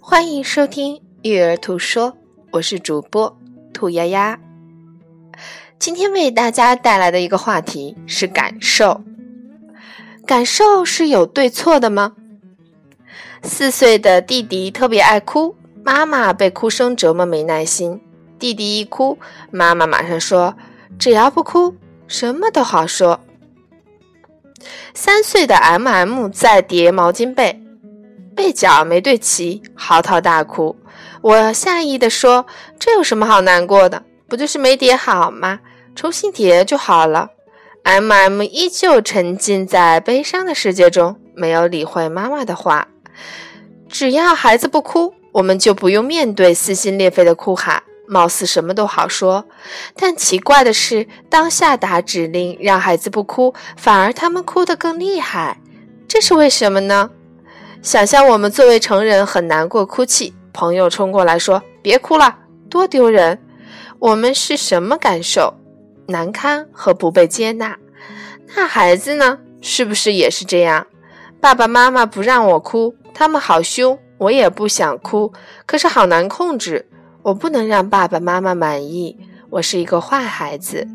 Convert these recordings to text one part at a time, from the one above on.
欢迎收听《育儿兔说》，我是主播兔丫丫。今天为大家带来的一个话题是感受。感受是有对错的吗？四岁的弟弟特别爱哭，妈妈被哭声折磨没耐心。弟弟一哭，妈妈马上说：“只要不哭，什么都好说。”三岁的 M M 在叠毛巾被。被角没对齐，嚎啕大哭。我下意的说：“这有什么好难过的？不就是没叠好吗？重新叠就好了。”M M 依旧沉浸在悲伤的世界中，没有理会妈妈的话。只要孩子不哭，我们就不用面对撕心裂肺的哭喊，貌似什么都好说。但奇怪的是，当下达指令让孩子不哭，反而他们哭得更厉害，这是为什么呢？想象我们作为成人很难过，哭泣，朋友冲过来说：“别哭了，多丢人。”我们是什么感受？难堪和不被接纳。那孩子呢？是不是也是这样？爸爸妈妈不让我哭，他们好凶，我也不想哭，可是好难控制。我不能让爸爸妈妈满意，我是一个坏孩子。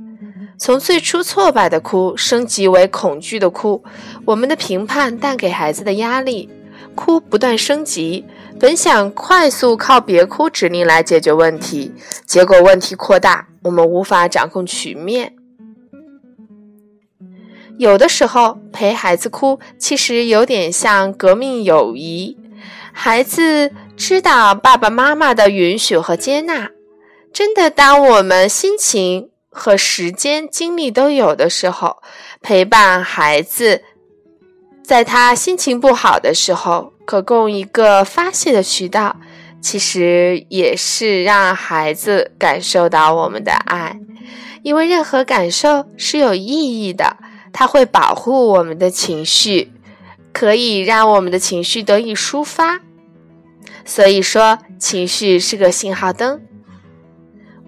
从最初挫败的哭升级为恐惧的哭，我们的评判带给孩子的压力。哭不断升级，本想快速靠别哭指令来解决问题，结果问题扩大，我们无法掌控局面。有的时候陪孩子哭，其实有点像革命友谊。孩子知道爸爸妈妈的允许和接纳。真的，当我们心情和时间、精力都有的时候，陪伴孩子。在他心情不好的时候，可供一个发泄的渠道，其实也是让孩子感受到我们的爱。因为任何感受是有意义的，它会保护我们的情绪，可以让我们的情绪得以抒发。所以说，情绪是个信号灯，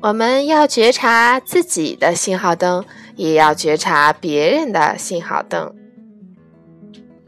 我们要觉察自己的信号灯，也要觉察别人的信号灯。